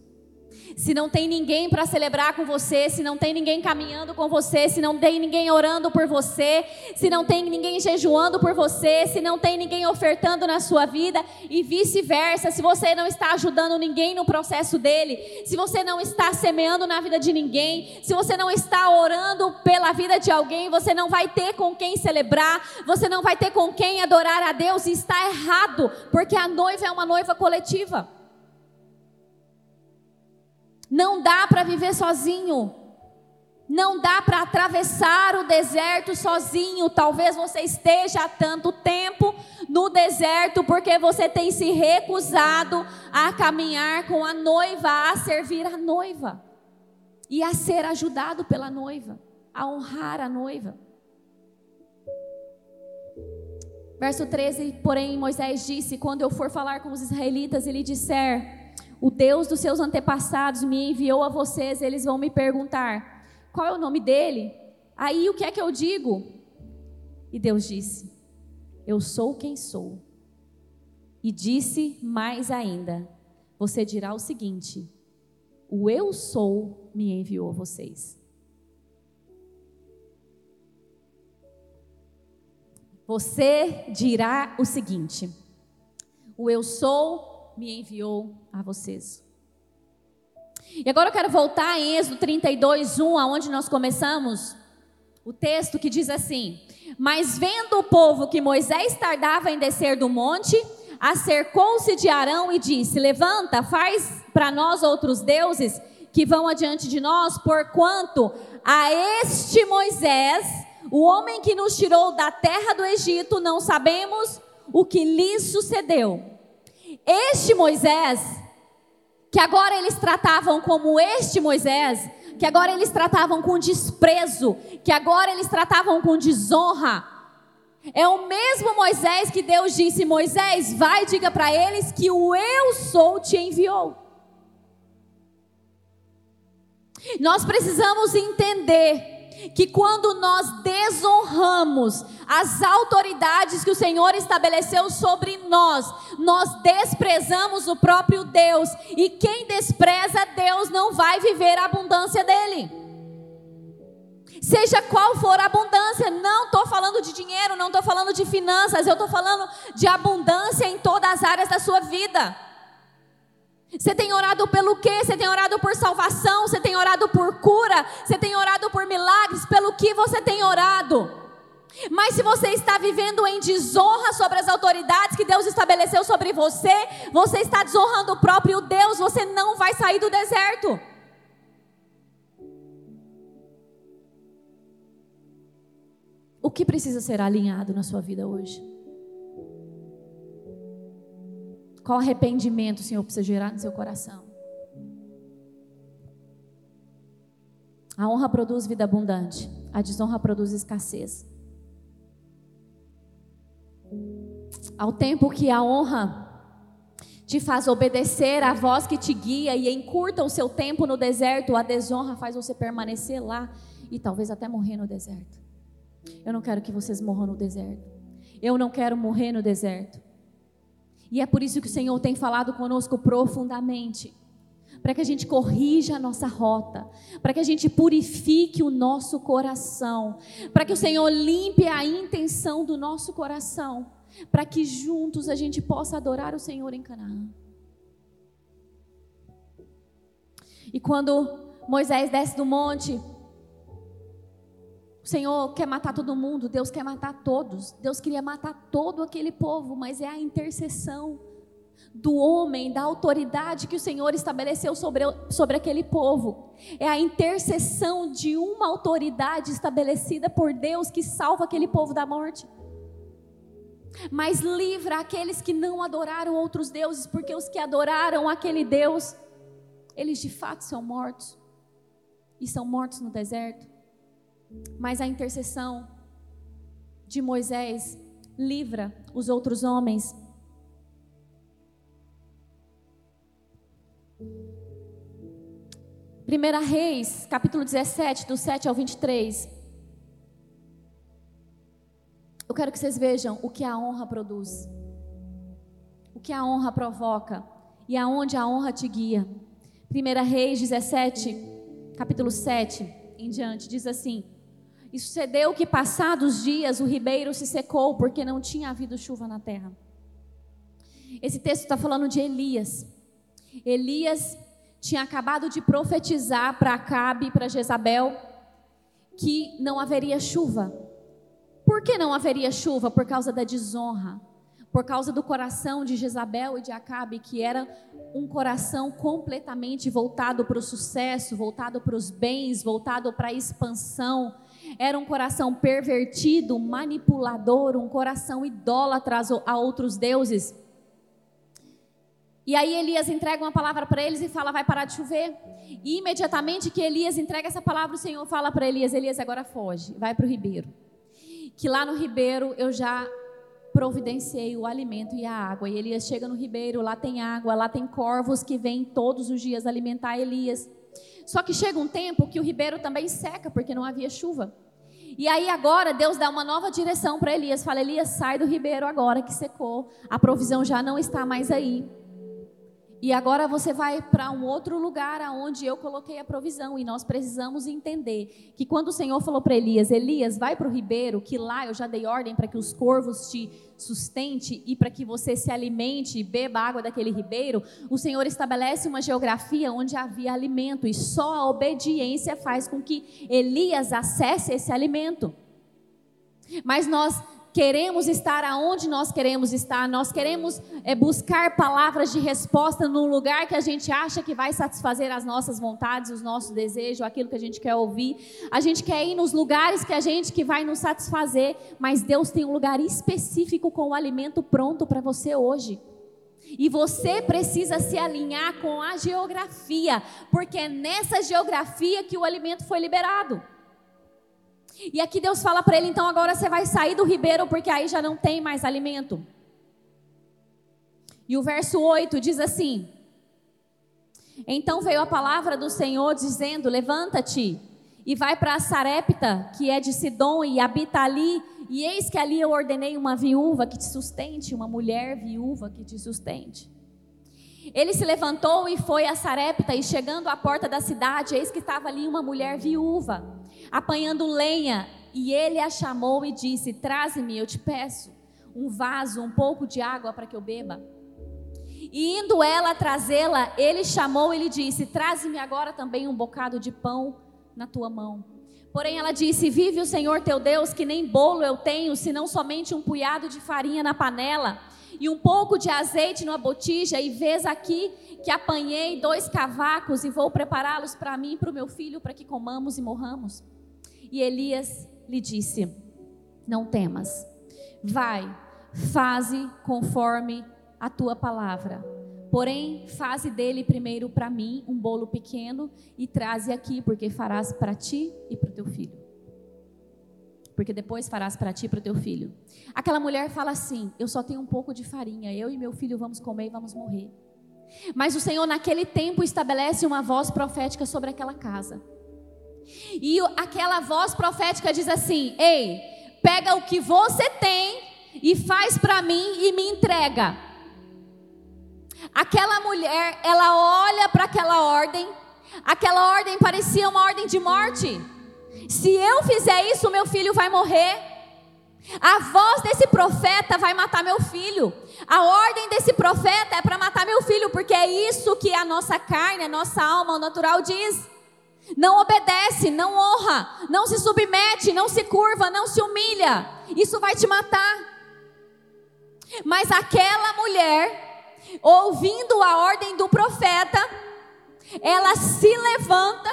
se não tem ninguém para celebrar com você, se não tem ninguém caminhando com você, se não tem ninguém orando por você, se não tem ninguém jejuando por você, se não tem ninguém ofertando na sua vida e vice-versa, se você não está ajudando ninguém no processo dele, se você não está semeando na vida de ninguém, se você não está orando pela vida de alguém, você não vai ter com quem celebrar, você não vai ter com quem adorar a Deus e está errado, porque a noiva é uma noiva coletiva. Não dá para viver sozinho. Não dá para atravessar o deserto sozinho. Talvez você esteja há tanto tempo no deserto porque você tem se recusado a caminhar com a noiva, a servir a noiva e a ser ajudado pela noiva, a honrar a noiva. Verso 13, porém, Moisés disse: Quando eu for falar com os israelitas e lhe disser, o Deus dos seus antepassados me enviou a vocês, eles vão me perguntar: qual é o nome dele? Aí o que é que eu digo? E Deus disse: Eu sou quem sou. E disse mais ainda: Você dirá o seguinte: O eu sou me enviou a vocês. Você dirá o seguinte: O eu sou me enviou a vocês. E agora eu quero voltar em Êxodo 32, 1, aonde nós começamos. O texto que diz assim: Mas vendo o povo que Moisés tardava em descer do monte, acercou-se de Arão e disse: Levanta, faz para nós outros deuses que vão adiante de nós, porquanto a este Moisés o homem que nos tirou da terra do Egito, não sabemos o que lhe sucedeu. Este Moisés, que agora eles tratavam como este Moisés, que agora eles tratavam com desprezo, que agora eles tratavam com desonra, é o mesmo Moisés que Deus disse: Moisés, vai e diga para eles que o eu sou te enviou. Nós precisamos entender que quando nós desonramos as autoridades que o Senhor estabeleceu sobre nós, nós desprezamos o próprio Deus, e quem despreza Deus não vai viver a abundância dele. Seja qual for a abundância, não estou falando de dinheiro, não estou falando de finanças, eu estou falando de abundância em todas as áreas da sua vida. Você tem orado pelo quê? Você tem orado por salvação? Você tem orado por cura? Você tem orado por milagres? Pelo que você tem orado? Mas se você está vivendo em desonra sobre as autoridades que Deus estabeleceu sobre você, você está desonrando o próprio Deus, você não vai sair do deserto. O que precisa ser alinhado na sua vida hoje? Qual arrependimento o Senhor precisa gerar no seu coração? A honra produz vida abundante, a desonra produz escassez. Ao tempo que a honra te faz obedecer à voz que te guia e encurta o seu tempo no deserto, a desonra faz você permanecer lá e talvez até morrer no deserto. Eu não quero que vocês morram no deserto. Eu não quero morrer no deserto. E é por isso que o Senhor tem falado conosco profundamente. Para que a gente corrija a nossa rota, para que a gente purifique o nosso coração, para que o Senhor limpe a intenção do nosso coração, para que juntos a gente possa adorar o Senhor em Canaã. E quando Moisés desce do monte, o Senhor quer matar todo mundo, Deus quer matar todos. Deus queria matar todo aquele povo, mas é a intercessão do homem, da autoridade que o Senhor estabeleceu sobre, sobre aquele povo. É a intercessão de uma autoridade estabelecida por Deus que salva aquele povo da morte. Mas livra aqueles que não adoraram outros deuses, porque os que adoraram aquele Deus, eles de fato são mortos. E são mortos no deserto. Mas a intercessão de Moisés livra os outros homens. Primeira Reis, capítulo 17, do 7 ao 23. Eu quero que vocês vejam o que a honra produz. O que a honra provoca e aonde a honra te guia. Primeira Reis 17, capítulo 7 em diante, diz assim: e sucedeu que, passados dias, o ribeiro se secou, porque não tinha havido chuva na terra. Esse texto está falando de Elias. Elias tinha acabado de profetizar para Acabe e para Jezabel que não haveria chuva. Por que não haveria chuva? Por causa da desonra, por causa do coração de Jezabel e de Acabe, que era um coração completamente voltado para o sucesso, voltado para os bens, voltado para a expansão. Era um coração pervertido, manipulador, um coração idólatra a outros deuses. E aí Elias entrega uma palavra para eles e fala: vai parar de chover. E imediatamente que Elias entrega essa palavra, o Senhor fala para Elias: Elias, agora foge, vai para o ribeiro. Que lá no ribeiro eu já providenciei o alimento e a água. E Elias chega no ribeiro, lá tem água, lá tem corvos que vêm todos os dias alimentar Elias. Só que chega um tempo que o ribeiro também seca, porque não havia chuva. E aí agora Deus dá uma nova direção para Elias. Fala: Elias, sai do ribeiro agora que secou. A provisão já não está mais aí. E agora você vai para um outro lugar aonde eu coloquei a provisão. E nós precisamos entender que quando o Senhor falou para Elias: Elias, vai para o ribeiro, que lá eu já dei ordem para que os corvos te sustente e para que você se alimente e beba água daquele ribeiro, o Senhor estabelece uma geografia onde havia alimento. E só a obediência faz com que Elias acesse esse alimento. Mas nós queremos estar aonde nós queremos estar, nós queremos é, buscar palavras de resposta no lugar que a gente acha que vai satisfazer as nossas vontades, os nossos desejos, aquilo que a gente quer ouvir. A gente quer ir nos lugares que a gente que vai nos satisfazer, mas Deus tem um lugar específico com o alimento pronto para você hoje. E você precisa se alinhar com a geografia, porque é nessa geografia que o alimento foi liberado. E aqui Deus fala para ele: então agora você vai sair do ribeiro, porque aí já não tem mais alimento. E o verso 8 diz assim: Então veio a palavra do Senhor dizendo: Levanta-te e vai para Sarepta, que é de Sidom, e habita ali. E eis que ali eu ordenei uma viúva que te sustente, uma mulher viúva que te sustente. Ele se levantou e foi a Sarepta, e chegando à porta da cidade, eis que estava ali uma mulher viúva apanhando lenha, e ele a chamou e disse: Traze-me, eu te peço, um vaso, um pouco de água para que eu beba. E indo ela trazê-la, ele chamou e lhe disse: Traze-me agora também um bocado de pão na tua mão. Porém ela disse: Vive o Senhor teu Deus, que nem bolo eu tenho, senão somente um punhado de farinha na panela e um pouco de azeite numa botija, e vês aqui que apanhei dois cavacos e vou prepará-los para mim e para o meu filho, para que comamos e morramos. E Elias lhe disse: Não temas, vai, faze conforme a tua palavra. Porém, faze dele primeiro para mim um bolo pequeno e traze aqui, porque farás para ti e para o teu filho. Porque depois farás para ti e para o teu filho. Aquela mulher fala assim: Eu só tenho um pouco de farinha, eu e meu filho vamos comer e vamos morrer. Mas o Senhor, naquele tempo, estabelece uma voz profética sobre aquela casa. E aquela voz profética diz assim: Ei, pega o que você tem e faz para mim e me entrega. Aquela mulher, ela olha para aquela ordem, aquela ordem parecia uma ordem de morte. Se eu fizer isso, meu filho vai morrer. A voz desse profeta vai matar meu filho. A ordem desse profeta é para matar meu filho, porque é isso que a nossa carne, a nossa alma, o natural diz não obedece, não honra, não se submete, não se curva, não se humilha, isso vai te matar. Mas aquela mulher, ouvindo a ordem do profeta, ela se levanta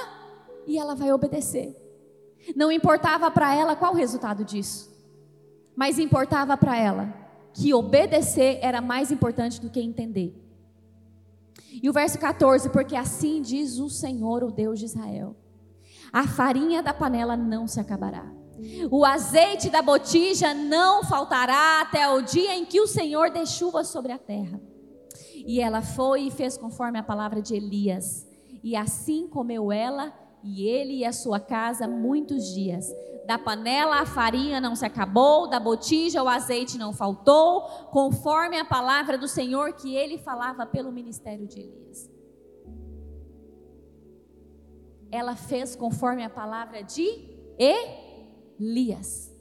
e ela vai obedecer. Não importava para ela qual o resultado disso, mas importava para ela que obedecer era mais importante do que entender. E o verso 14, porque assim diz o Senhor, o Deus de Israel: a farinha da panela não se acabará. O azeite da botija não faltará até o dia em que o Senhor dê chuva sobre a terra. E ela foi e fez conforme a palavra de Elias. E assim comeu ela e ele e a sua casa muitos dias. Da panela a farinha não se acabou, da botija o azeite não faltou, conforme a palavra do Senhor que ele falava pelo ministério de Elias. Ela fez conforme a palavra de Elias.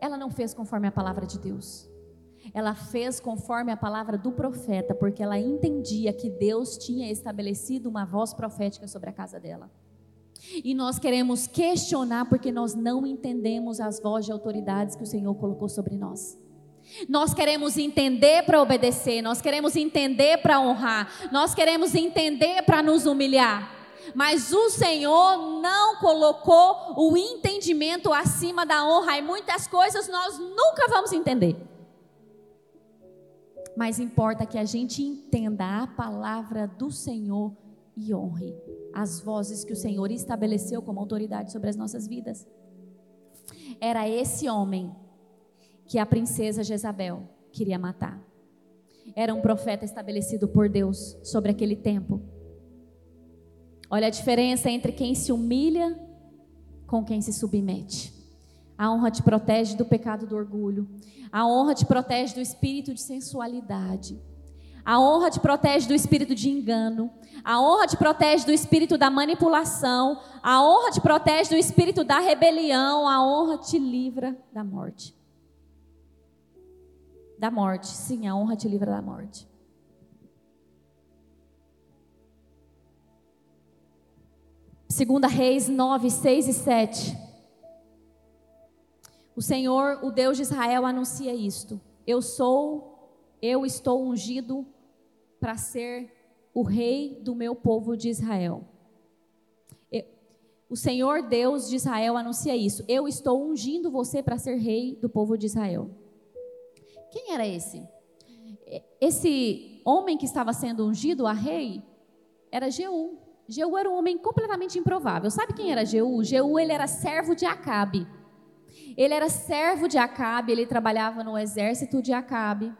Ela não fez conforme a palavra de Deus. Ela fez conforme a palavra do profeta, porque ela entendia que Deus tinha estabelecido uma voz profética sobre a casa dela. E nós queremos questionar porque nós não entendemos as vozes de autoridades que o Senhor colocou sobre nós. Nós queremos entender para obedecer, nós queremos entender para honrar, nós queremos entender para nos humilhar. Mas o Senhor não colocou o entendimento acima da honra, e muitas coisas nós nunca vamos entender. Mas importa que a gente entenda a palavra do Senhor e honre as vozes que o Senhor estabeleceu como autoridade sobre as nossas vidas. Era esse homem que a princesa Jezabel queria matar. Era um profeta estabelecido por Deus sobre aquele tempo. Olha a diferença entre quem se humilha com quem se submete. A honra te protege do pecado do orgulho. A honra te protege do espírito de sensualidade. A honra te protege do espírito de engano. A honra te protege do espírito da manipulação. A honra te protege do espírito da rebelião. A honra te livra da morte da morte. Sim, a honra te livra da morte. Segunda Reis 9, 6 e 7. O Senhor, o Deus de Israel, anuncia isto: Eu sou, eu estou ungido para ser o rei do meu povo de Israel. O Senhor Deus de Israel anuncia isso: Eu estou ungindo você para ser rei do povo de Israel. Quem era esse? Esse homem que estava sendo ungido a rei era Jeú. Jeú era um homem completamente improvável. Sabe quem era Jeú? Jeú ele era servo de Acabe. Ele era servo de Acabe, ele trabalhava no exército de Acabe.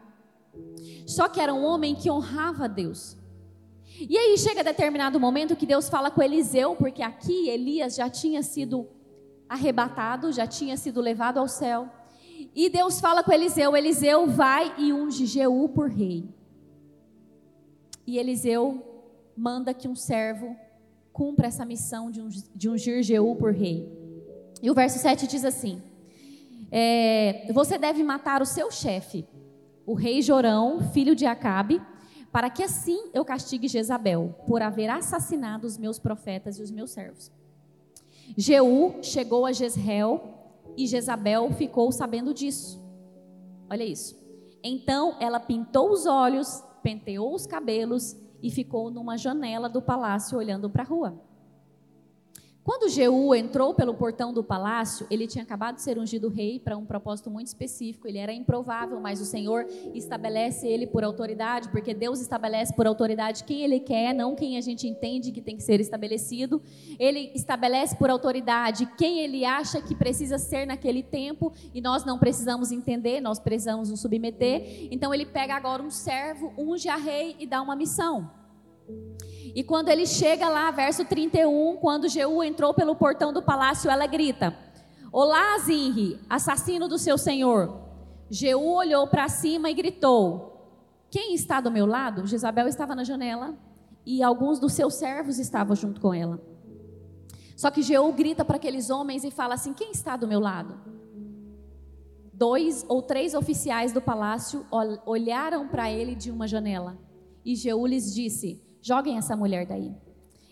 Só que era um homem que honrava Deus. E aí chega determinado momento que Deus fala com Eliseu, porque aqui Elias já tinha sido arrebatado, já tinha sido levado ao céu. E Deus fala com Eliseu: Eliseu vai e unge Jeú por rei. E Eliseu manda que um servo cumpra essa missão de ungir Jeú por rei. E o verso 7 diz assim: é, Você deve matar o seu chefe, o rei Jorão, filho de Acabe, para que assim eu castigue Jezabel, por haver assassinado os meus profetas e os meus servos. Jeú chegou a Jezreel e Jezabel ficou sabendo disso. Olha isso. Então ela pintou os olhos, penteou os cabelos e ficou numa janela do palácio olhando para a rua. Quando Jeú entrou pelo portão do palácio, ele tinha acabado de ser ungido rei para um propósito muito específico. Ele era improvável, mas o Senhor estabelece ele por autoridade, porque Deus estabelece por autoridade quem ele quer, não quem a gente entende que tem que ser estabelecido. Ele estabelece por autoridade quem ele acha que precisa ser naquele tempo, e nós não precisamos entender, nós precisamos nos submeter. Então ele pega agora um servo, unge a rei e dá uma missão. E quando ele chega lá, verso 31, quando Jeú entrou pelo portão do palácio, ela grita: Olá, Zinri, assassino do seu senhor. Jeú olhou para cima e gritou: Quem está do meu lado? Jezabel estava na janela e alguns dos seus servos estavam junto com ela. Só que Jeú grita para aqueles homens e fala assim: Quem está do meu lado? Dois ou três oficiais do palácio olharam para ele de uma janela. E Jeú lhes disse: Joguem essa mulher daí.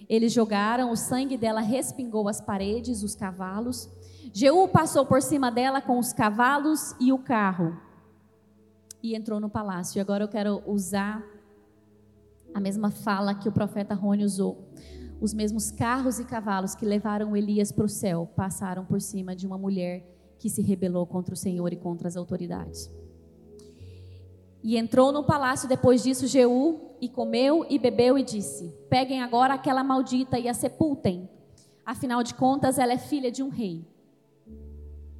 Eles jogaram, o sangue dela respingou as paredes, os cavalos. Jeú passou por cima dela com os cavalos e o carro e entrou no palácio. E agora eu quero usar a mesma fala que o profeta Rony usou. Os mesmos carros e cavalos que levaram Elias para o céu passaram por cima de uma mulher que se rebelou contra o Senhor e contra as autoridades. E entrou no palácio depois disso Jeú e comeu e bebeu e disse: Peguem agora aquela maldita e a sepultem. Afinal de contas, ela é filha de um rei.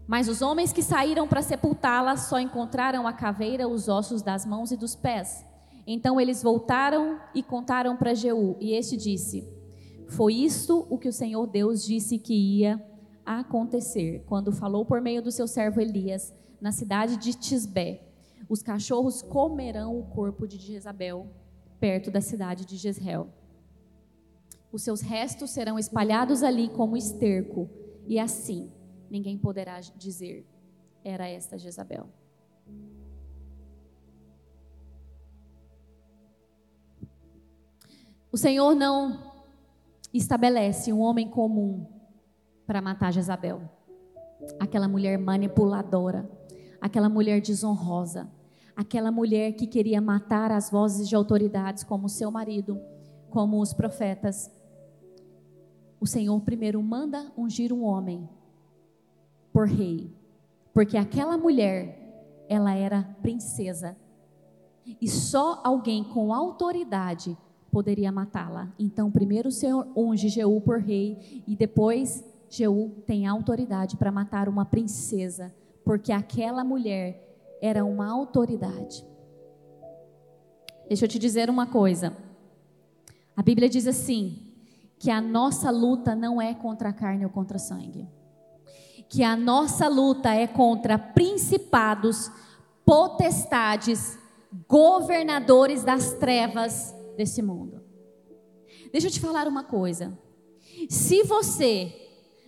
Mas os homens que saíram para sepultá-la só encontraram a caveira, os ossos das mãos e dos pés. Então eles voltaram e contaram para Jeú, e este disse: Foi isto o que o Senhor Deus disse que ia acontecer, quando falou por meio do seu servo Elias, na cidade de Tisbé os cachorros comerão o corpo de Jezabel perto da cidade de Jezreel. Os seus restos serão espalhados ali como esterco, e assim ninguém poderá dizer: era esta Jezabel. O Senhor não estabelece um homem comum para matar Jezabel, aquela mulher manipuladora aquela mulher desonrosa, aquela mulher que queria matar as vozes de autoridades, como seu marido, como os profetas. O Senhor primeiro manda ungir um homem por rei, porque aquela mulher, ela era princesa, e só alguém com autoridade poderia matá-la. Então, primeiro o Senhor unge Jeú por rei, e depois Jeú tem autoridade para matar uma princesa, porque aquela mulher era uma autoridade. Deixa eu te dizer uma coisa. A Bíblia diz assim: que a nossa luta não é contra a carne ou contra sangue. Que a nossa luta é contra principados, potestades, governadores das trevas desse mundo. Deixa eu te falar uma coisa. Se você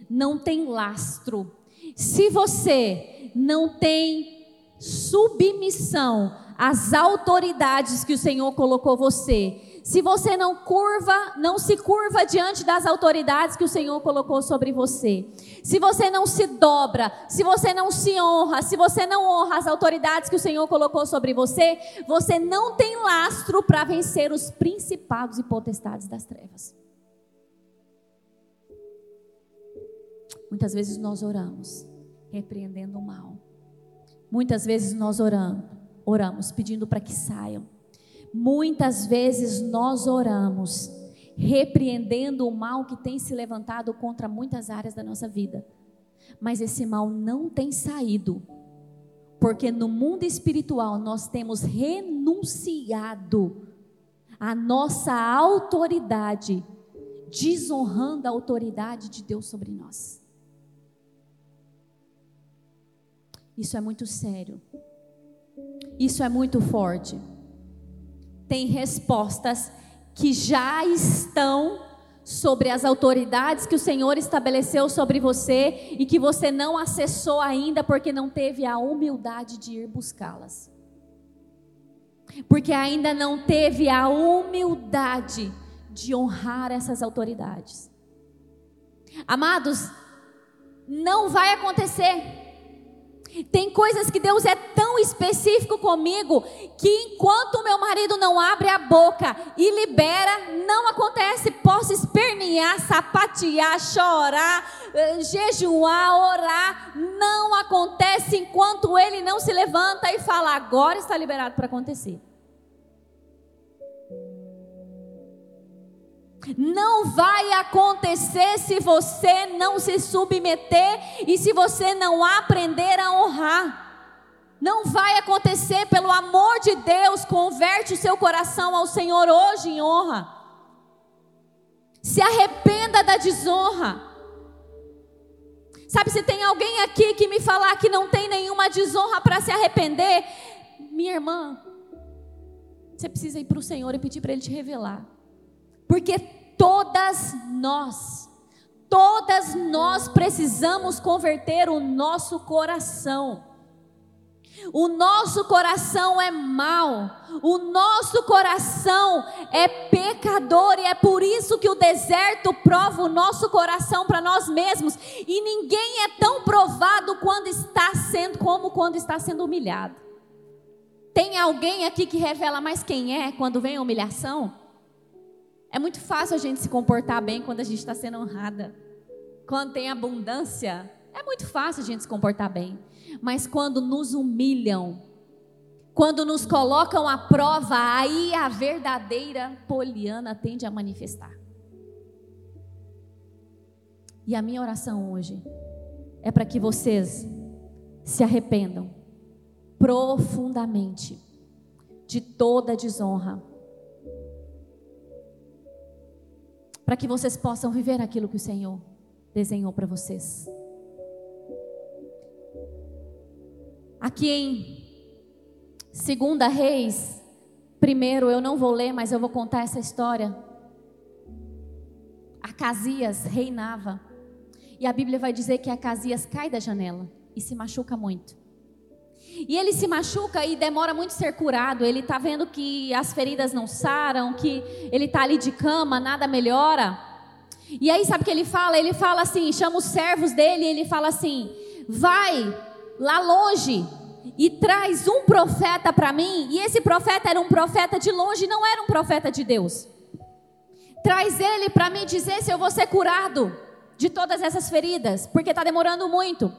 não tem lastro, se você não tem submissão às autoridades que o Senhor colocou você. Se você não curva, não se curva diante das autoridades que o Senhor colocou sobre você. Se você não se dobra, se você não se honra, se você não honra as autoridades que o Senhor colocou sobre você, você não tem lastro para vencer os principados e potestades das trevas. Muitas vezes nós oramos repreendendo o mal. Muitas vezes nós oramos, oramos pedindo para que saiam. Muitas vezes nós oramos repreendendo o mal que tem se levantado contra muitas áreas da nossa vida. Mas esse mal não tem saído. Porque no mundo espiritual nós temos renunciado a nossa autoridade, desonrando a autoridade de Deus sobre nós. Isso é muito sério. Isso é muito forte. Tem respostas que já estão sobre as autoridades que o Senhor estabeleceu sobre você e que você não acessou ainda porque não teve a humildade de ir buscá-las. Porque ainda não teve a humildade de honrar essas autoridades. Amados, não vai acontecer tem coisas que Deus é tão específico comigo que enquanto meu marido não abre a boca e libera, não acontece. Posso espernear, sapatear, chorar, eh, jejuar, orar, não acontece enquanto ele não se levanta e fala: agora está liberado para acontecer. Não vai acontecer se você não se submeter e se você não aprender a honrar. Não vai acontecer, pelo amor de Deus, converte o seu coração ao Senhor hoje em honra. Se arrependa da desonra. Sabe, se tem alguém aqui que me falar que não tem nenhuma desonra para se arrepender, minha irmã, você precisa ir para o Senhor e pedir para Ele te revelar. Porque todas nós, todas nós precisamos converter o nosso coração. O nosso coração é mau, o nosso coração é pecador e é por isso que o deserto prova o nosso coração para nós mesmos. E ninguém é tão provado quando está sendo como quando está sendo humilhado. Tem alguém aqui que revela mais quem é quando vem a humilhação? É muito fácil a gente se comportar bem quando a gente está sendo honrada. Quando tem abundância, é muito fácil a gente se comportar bem. Mas quando nos humilham, quando nos colocam à prova, aí a verdadeira poliana tende a manifestar. E a minha oração hoje é para que vocês se arrependam profundamente de toda desonra para que vocês possam viver aquilo que o Senhor desenhou para vocês. Aqui em Segunda Reis, primeiro eu não vou ler, mas eu vou contar essa história. Acasias reinava. E a Bíblia vai dizer que Acasias cai da janela e se machuca muito. E ele se machuca e demora muito ser curado. Ele está vendo que as feridas não saram, que ele está ali de cama, nada melhora. E aí, sabe o que ele fala? Ele fala assim: chama os servos dele e ele fala assim: vai lá longe e traz um profeta para mim, e esse profeta era um profeta de longe, não era um profeta de Deus. Traz ele para me dizer se eu vou ser curado de todas essas feridas, porque está demorando muito.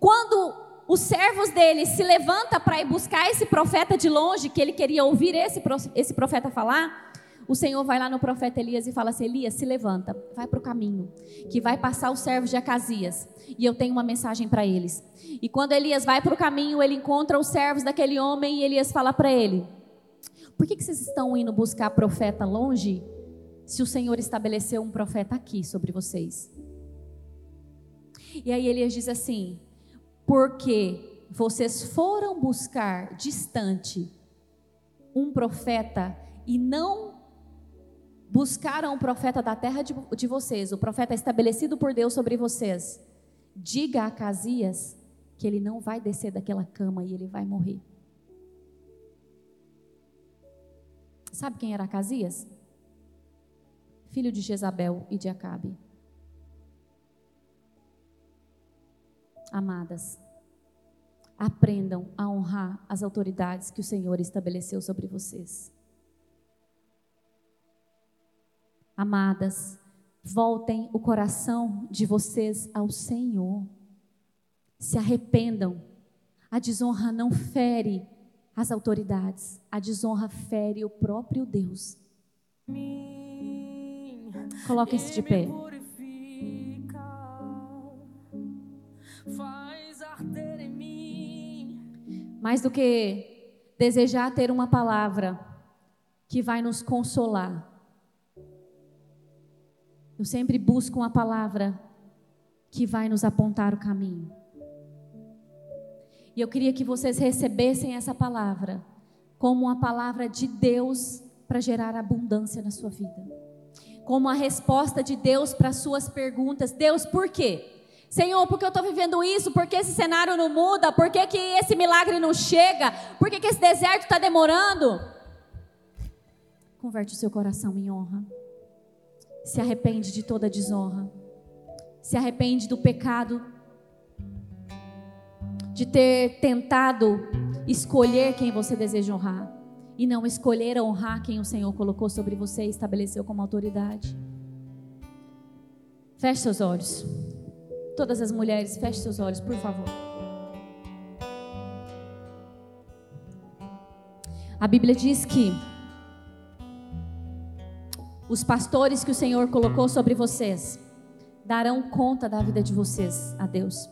Quando os servos dele se levanta para ir buscar esse profeta de longe, que ele queria ouvir esse, esse profeta falar, o Senhor vai lá no profeta Elias e fala assim: Elias, se levanta, vai para o caminho, que vai passar os servos de Acasias, e eu tenho uma mensagem para eles. E quando Elias vai para o caminho, ele encontra os servos daquele homem e Elias fala para ele: Por que, que vocês estão indo buscar profeta longe, se o Senhor estabeleceu um profeta aqui sobre vocês? E aí Elias diz assim: Porque vocês foram buscar distante um profeta e não buscaram o profeta da terra de, de vocês, o profeta estabelecido por Deus sobre vocês, diga a Casias que ele não vai descer daquela cama e ele vai morrer. Sabe quem era Casias? Filho de Jezabel e de Acabe. Amadas, aprendam a honrar as autoridades que o Senhor estabeleceu sobre vocês. Amadas, voltem o coração de vocês ao Senhor. Se arrependam. A desonra não fere as autoridades, a desonra fere o próprio Deus. Coloquem-se de pé. Mais do que desejar ter uma palavra que vai nos consolar, eu sempre busco uma palavra que vai nos apontar o caminho. E eu queria que vocês recebessem essa palavra como uma palavra de Deus para gerar abundância na sua vida. Como a resposta de Deus para suas perguntas. Deus, por quê? Senhor, por que eu estou vivendo isso? Por que esse cenário não muda? Por que, esse milagre não chega? Por que esse deserto está demorando? Converte o seu coração em honra se arrepende de toda desonra, se arrepende do pecado, de ter tentado escolher quem você deseja honrar e não escolher honrar quem o Senhor colocou sobre você e estabeleceu como autoridade. Feche seus olhos. Todas as mulheres, feche seus olhos, por favor. A Bíblia diz que os pastores que o Senhor colocou sobre vocês darão conta da vida de vocês a Deus.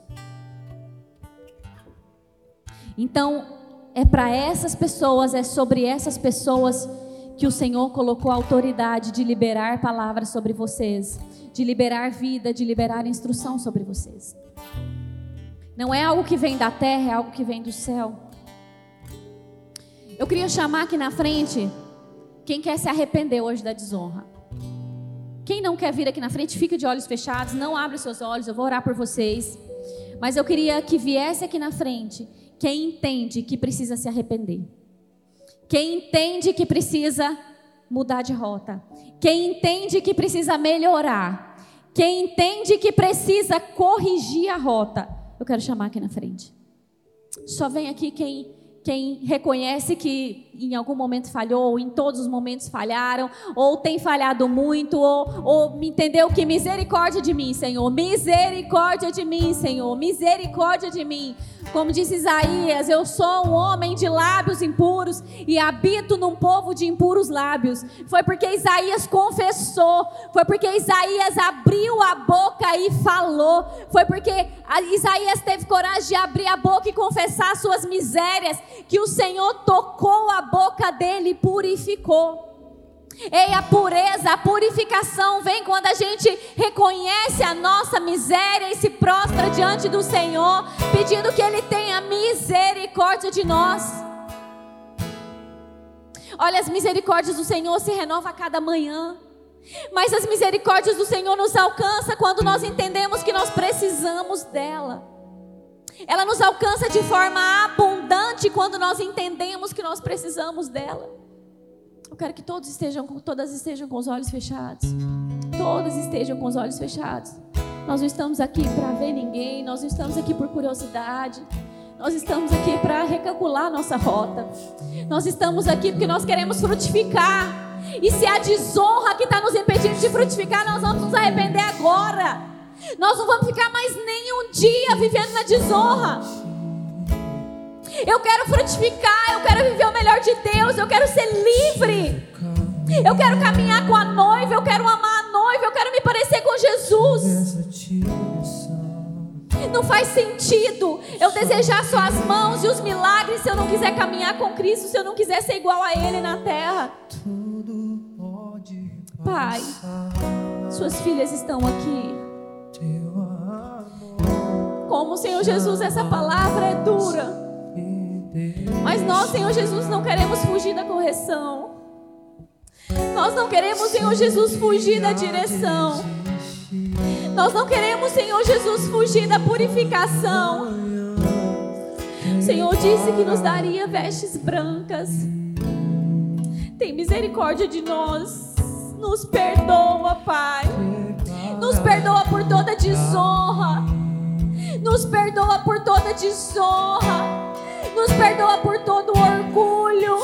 Então, é para essas pessoas, é sobre essas pessoas que o Senhor colocou a autoridade de liberar palavras sobre vocês, de liberar vida, de liberar instrução sobre vocês. Não é algo que vem da terra, é algo que vem do céu. Eu queria chamar aqui na frente quem quer se arrepender hoje da desonra? Quem não quer vir aqui na frente, fica de olhos fechados, não abre seus olhos, eu vou orar por vocês. Mas eu queria que viesse aqui na frente quem entende que precisa se arrepender. Quem entende que precisa mudar de rota. Quem entende que precisa melhorar. Quem entende que precisa corrigir a rota. Eu quero chamar aqui na frente. Só vem aqui quem quem reconhece que em algum momento falhou, ou em todos os momentos falharam, ou tem falhado muito, ou, ou entendeu que misericórdia de mim, Senhor, misericórdia de mim, Senhor, misericórdia de mim. Como disse Isaías, eu sou um homem de lábios impuros e habito num povo de impuros lábios. Foi porque Isaías confessou, foi porque Isaías abriu a boca e falou, foi porque Isaías teve coragem de abrir a boca e confessar suas misérias, que o Senhor tocou a boca dele e purificou. Ei, a pureza, a purificação vem quando a gente reconhece a nossa miséria e se prostra diante do Senhor, pedindo que Ele tenha misericórdia de nós. Olha, as misericórdias do Senhor se renovam a cada manhã. Mas as misericórdias do Senhor nos alcança quando nós entendemos que nós precisamos dela. Ela nos alcança de forma abundante quando nós entendemos que nós precisamos dela. Eu quero que todos estejam, todas estejam com os olhos fechados. Todas estejam com os olhos fechados. Nós não estamos aqui para ver ninguém, nós não estamos aqui por curiosidade. Nós estamos aqui para recalcular nossa rota. Nós estamos aqui porque nós queremos frutificar. E se a desonra que está nos impedindo de frutificar, nós vamos nos arrepender agora. Nós não vamos ficar mais nem um dia vivendo na desonra. Eu quero frutificar, eu quero viver o melhor de Deus, eu quero ser livre. Eu quero caminhar com a noiva, eu quero amar a noiva, eu quero me parecer com Jesus. Não faz sentido eu desejar só as mãos e os milagres se eu não quiser caminhar com Cristo, se eu não quiser ser igual a Ele na terra. Pai, suas filhas estão aqui. Como, Senhor Jesus, essa palavra é dura. Mas nós, Senhor Jesus, não queremos fugir da correção. Nós não queremos, Senhor Jesus, fugir da direção. Nós não queremos, Senhor Jesus, fugir da purificação. O Senhor disse que nos daria vestes brancas. Tem misericórdia de nós. Nos perdoa, Pai. Nos perdoa por toda desonra. Nos perdoa por toda desonra. Nos perdoa por todo orgulho.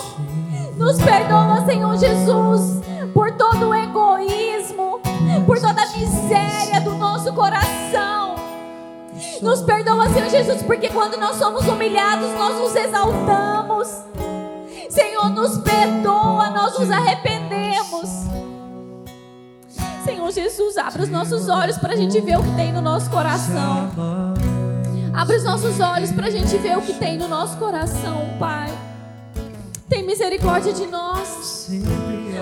Nos perdoa, Senhor Jesus, por todo egoísmo, toda a miséria do nosso coração. Nos perdoa, Senhor Jesus, porque quando nós somos humilhados, nós nos exaltamos. Senhor, nos perdoa, nós nos arrependemos. Senhor Jesus, abre os nossos olhos para a gente ver o que tem no nosso coração. Abre os nossos olhos para a gente ver o que tem no nosso coração, Pai. Tem misericórdia de nós.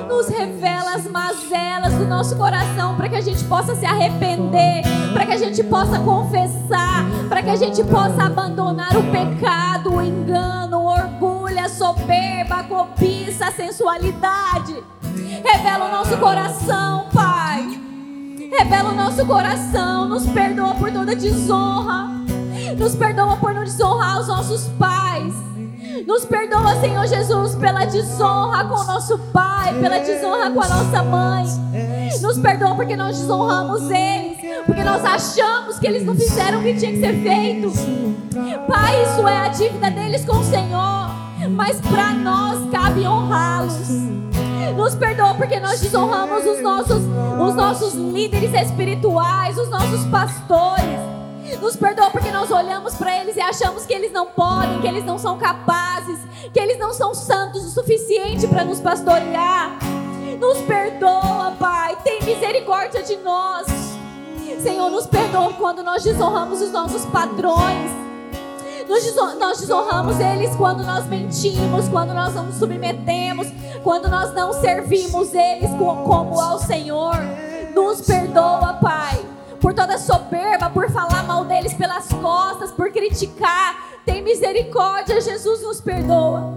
Nos revela as mazelas do nosso coração para que a gente possa se arrepender, para que a gente possa confessar, para que a gente possa abandonar o pecado, o engano, o orgulho, a soberba, a cobiça, a sensualidade. Revela o nosso coração, Pai. Revela o nosso coração, nos perdoa por toda desonra. Nos perdoa por não desonrar os nossos pais. Nos perdoa, Senhor Jesus, pela desonra com o nosso pai, pela desonra com a nossa mãe. Nos perdoa porque nós desonramos eles, porque nós achamos que eles não fizeram o que tinha que ser feito. Pai, isso é a dívida deles com o Senhor, mas para nós cabe honrá-los. Nos perdoa porque nós desonramos os nossos, os nossos líderes espirituais, os nossos pastores. Nos perdoa porque nós olhamos para eles e achamos que eles não podem, que eles não são capazes, que eles não são santos o suficiente para nos pastorear. Nos perdoa, Pai. Tem misericórdia de nós. Senhor, nos perdoa quando nós desonramos os nossos padrões. Nós desonramos eles quando nós mentimos, quando nós não nos submetemos, quando nós não servimos eles como ao Senhor. Nos perdoa, Pai por toda soberba, por falar mal deles pelas costas, por criticar. Tem misericórdia, Jesus nos perdoa.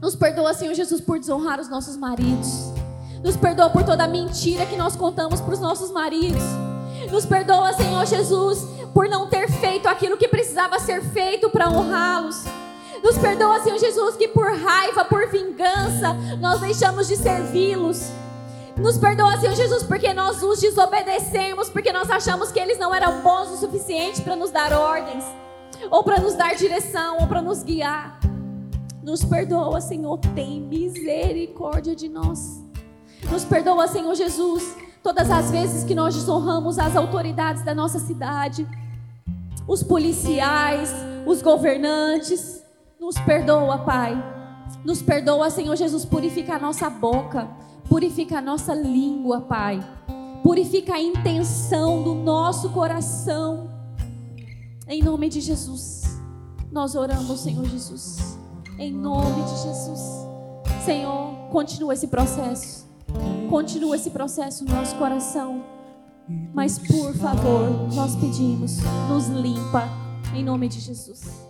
Nos perdoa, Senhor Jesus, por desonrar os nossos maridos. Nos perdoa por toda a mentira que nós contamos para os nossos maridos. Nos perdoa, Senhor Jesus, por não ter feito aquilo que precisava ser feito para honrá-los. Nos perdoa, Senhor Jesus, que por raiva, por vingança, nós deixamos de servi-los. Nos perdoa, Senhor Jesus, porque nós os desobedecemos, porque nós achamos que eles não eram bons o suficiente para nos dar ordens, ou para nos dar direção, ou para nos guiar. Nos perdoa, Senhor, tem misericórdia de nós. Nos perdoa, Senhor Jesus, todas as vezes que nós desonramos as autoridades da nossa cidade, os policiais, os governantes. Nos perdoa, Pai. Nos perdoa, Senhor Jesus, purifica a nossa boca Purifica a nossa língua, Pai. Purifica a intenção do nosso coração. Em nome de Jesus. Nós oramos, Senhor Jesus. Em nome de Jesus. Senhor, continua esse processo. Continua esse processo no nosso coração. Mas por favor, nós pedimos, nos limpa em nome de Jesus.